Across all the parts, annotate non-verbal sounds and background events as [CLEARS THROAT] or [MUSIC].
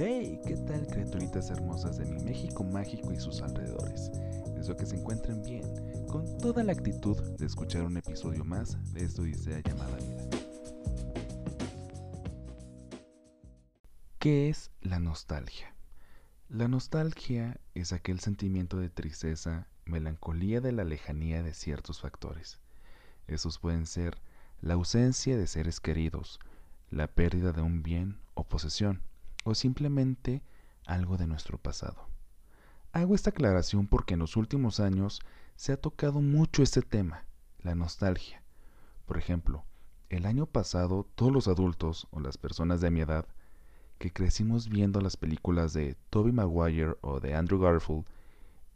Hey, ¿qué tal criaturitas hermosas de mi México mágico y sus alrededores? Deseo que se encuentren bien, con toda la actitud de escuchar un episodio más de esta odisea llamada vida. ¿Qué es la nostalgia? La nostalgia es aquel sentimiento de tristeza, melancolía de la lejanía de ciertos factores. Esos pueden ser la ausencia de seres queridos, la pérdida de un bien o posesión, o simplemente algo de nuestro pasado. Hago esta aclaración porque en los últimos años se ha tocado mucho este tema, la nostalgia. Por ejemplo, el año pasado todos los adultos o las personas de mi edad que crecimos viendo las películas de Tobey Maguire o de Andrew Garfield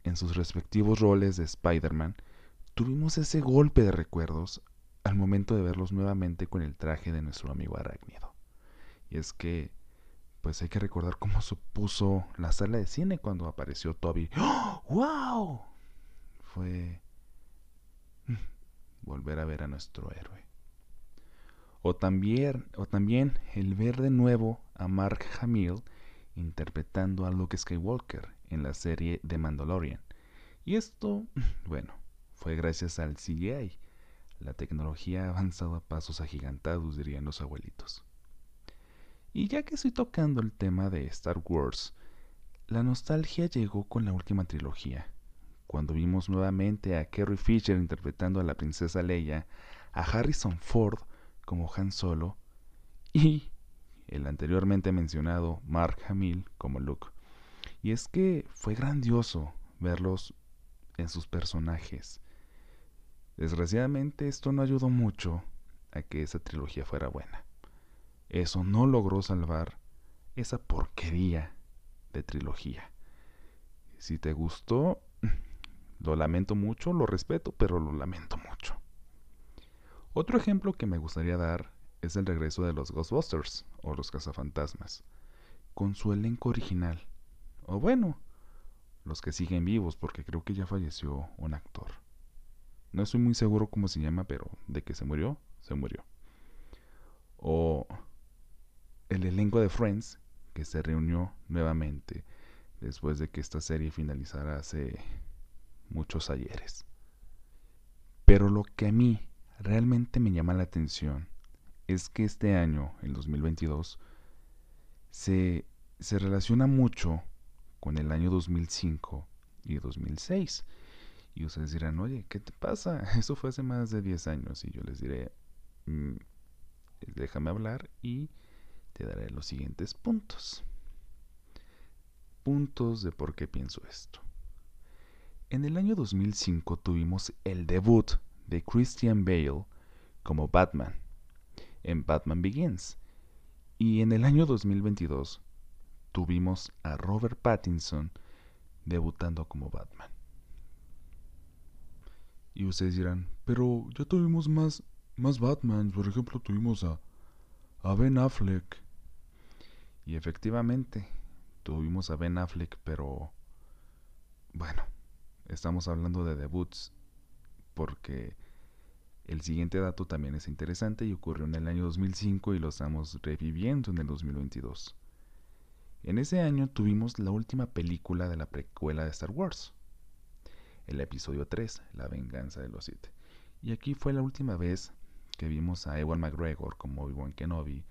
en sus respectivos roles de Spider-Man, tuvimos ese golpe de recuerdos al momento de verlos nuevamente con el traje de nuestro amigo arácnido. Y es que, pues hay que recordar cómo supuso la sala de cine cuando apareció Toby. ¡Oh! ¡Wow! Fue [LAUGHS] volver a ver a nuestro héroe. O también, o también el ver de nuevo a Mark Hamill interpretando a Luke Skywalker en la serie de Mandalorian. Y esto, [LAUGHS] bueno, fue gracias al CGI la tecnología ha avanzado a pasos agigantados, dirían los abuelitos. Y ya que estoy tocando el tema de Star Wars, la nostalgia llegó con la última trilogía, cuando vimos nuevamente a Carrie Fisher interpretando a la princesa Leia, a Harrison Ford como Han Solo y el anteriormente mencionado Mark Hamill como Luke. Y es que fue grandioso verlos en sus personajes Desgraciadamente esto no ayudó mucho a que esa trilogía fuera buena. Eso no logró salvar esa porquería de trilogía. Si te gustó, [CLEARS THROAT] lo lamento mucho, lo respeto, pero lo lamento mucho. Otro ejemplo que me gustaría dar es el regreso de los Ghostbusters o los cazafantasmas, con su elenco original. O bueno, los que siguen vivos, porque creo que ya falleció un actor. No estoy muy seguro cómo se llama, pero de que se murió, se murió. O el elenco de Friends, que se reunió nuevamente después de que esta serie finalizara hace muchos ayeres. Pero lo que a mí realmente me llama la atención es que este año, el 2022, se, se relaciona mucho con el año 2005 y 2006 y ustedes dirán, oye, ¿qué te pasa? [LAUGHS] Eso fue hace más de 10 años. Y yo les diré, mm, déjame hablar y te daré los siguientes puntos. Puntos de por qué pienso esto. En el año 2005 tuvimos el debut de Christian Bale como Batman en Batman Begins. Y en el año 2022 tuvimos a Robert Pattinson debutando como Batman. Y ustedes dirán, pero ya tuvimos más, más Batman. Por ejemplo, tuvimos a, a Ben Affleck. Y efectivamente, tuvimos a Ben Affleck, pero bueno, estamos hablando de debuts porque el siguiente dato también es interesante y ocurrió en el año 2005 y lo estamos reviviendo en el 2022. En ese año tuvimos la última película de la precuela de Star Wars, el episodio 3, La venganza de los Sith. Y aquí fue la última vez que vimos a Ewan McGregor como Obi-Wan Kenobi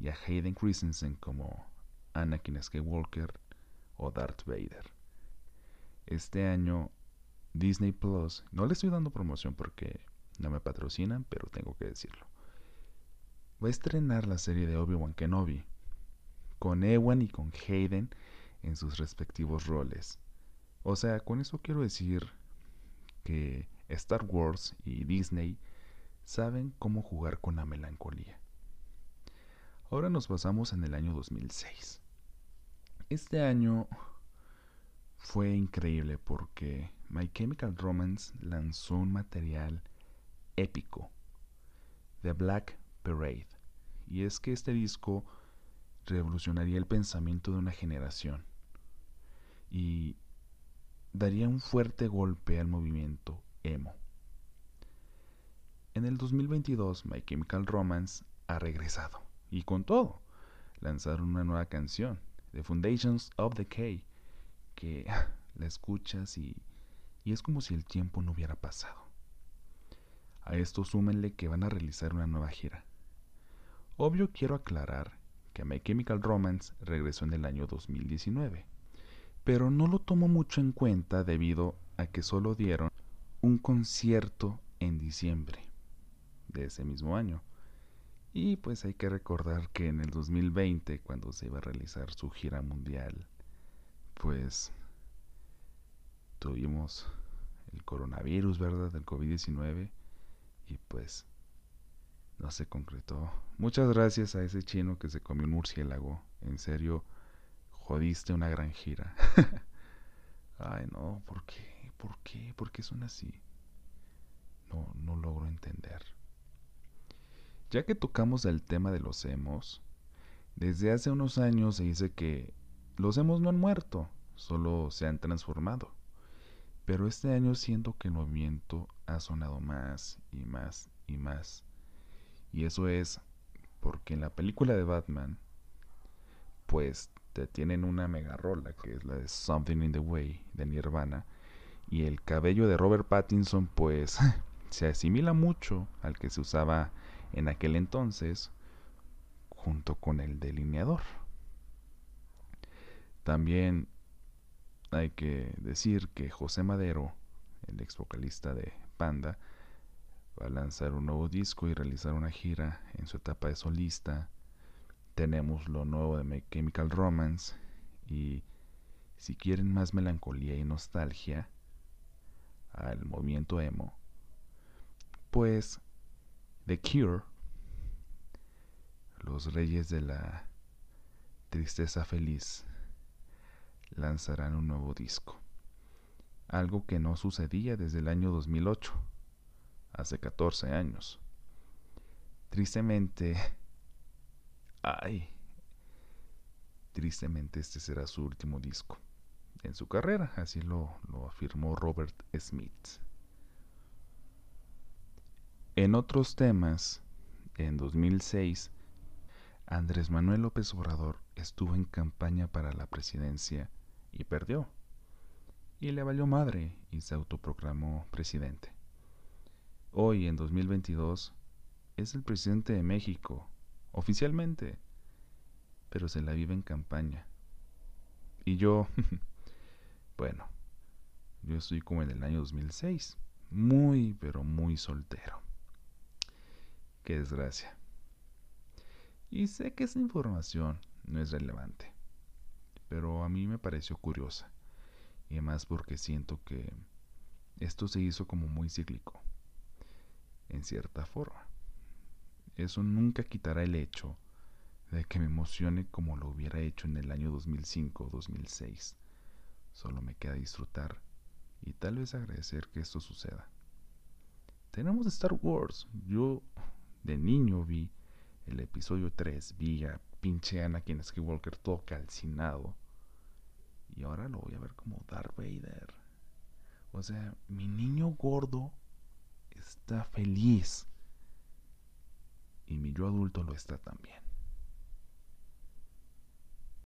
y a Hayden Christensen como Anakin Skywalker o Darth Vader. Este año Disney Plus, no le estoy dando promoción porque no me patrocinan, pero tengo que decirlo. Va a estrenar la serie de Obi-Wan Kenobi con Ewan y con Hayden en sus respectivos roles. O sea, con eso quiero decir que Star Wars y Disney saben cómo jugar con la melancolía. Ahora nos basamos en el año 2006. Este año fue increíble porque My Chemical Romance lanzó un material épico, The Black Parade. Y es que este disco revolucionaría el pensamiento de una generación. Y daría un fuerte golpe al movimiento emo. En el 2022, My Chemical Romance ha regresado, y con todo, lanzaron una nueva canción, The Foundations of the K, que [LAUGHS] la escuchas y, y es como si el tiempo no hubiera pasado. A esto súmenle que van a realizar una nueva gira. Obvio quiero aclarar que My Chemical Romance regresó en el año 2019, pero no lo tomo mucho en cuenta debido a que solo dieron un concierto en diciembre de ese mismo año. Y pues hay que recordar que en el 2020, cuando se iba a realizar su gira mundial, pues tuvimos el coronavirus, ¿verdad? Del COVID-19 y pues no se concretó. Muchas gracias a ese chino que se comió un murciélago. En serio, jodiste una gran gira. [LAUGHS] Ay, no, ¿por qué? ¿Por qué? ¿Por qué son así? No, no logro entender. Ya que tocamos el tema de los emos, desde hace unos años se dice que los emos no han muerto, solo se han transformado. Pero este año siento que el movimiento ha sonado más y más y más. Y eso es porque en la película de Batman, pues te tienen una mega rola que es la de Something in the Way de Nirvana. Y el cabello de Robert Pattinson, pues [LAUGHS] se asimila mucho al que se usaba en aquel entonces, junto con el delineador. También hay que decir que José Madero, el ex vocalista de Panda, va a lanzar un nuevo disco y realizar una gira en su etapa de solista. Tenemos lo nuevo de Chemical Romance y si quieren más melancolía y nostalgia al movimiento emo, pues The Cure, los reyes de la tristeza feliz, lanzarán un nuevo disco. Algo que no sucedía desde el año 2008, hace 14 años. Tristemente, ay, tristemente este será su último disco en su carrera, así lo, lo afirmó Robert Smith. En otros temas, en 2006, Andrés Manuel López Obrador estuvo en campaña para la presidencia y perdió. Y le valió madre y se autoproclamó presidente. Hoy, en 2022, es el presidente de México, oficialmente, pero se la vive en campaña. Y yo, [LAUGHS] bueno, yo estoy como en el año 2006, muy, pero muy soltero. Qué desgracia. Y sé que esa información no es relevante pero a mí me pareció curiosa. Y además porque siento que esto se hizo como muy cíclico, en cierta forma. Eso nunca quitará el hecho de que me emocione como lo hubiera hecho en el año 2005 o 2006. Solo me queda disfrutar y tal vez agradecer que esto suceda. Tenemos Star Wars. Yo de niño vi el episodio 3, vi a pinche Anakin Skywalker todo calcinado. Y ahora lo voy a ver como Darth Vader. O sea, mi niño gordo está feliz. Y mi yo adulto lo está también.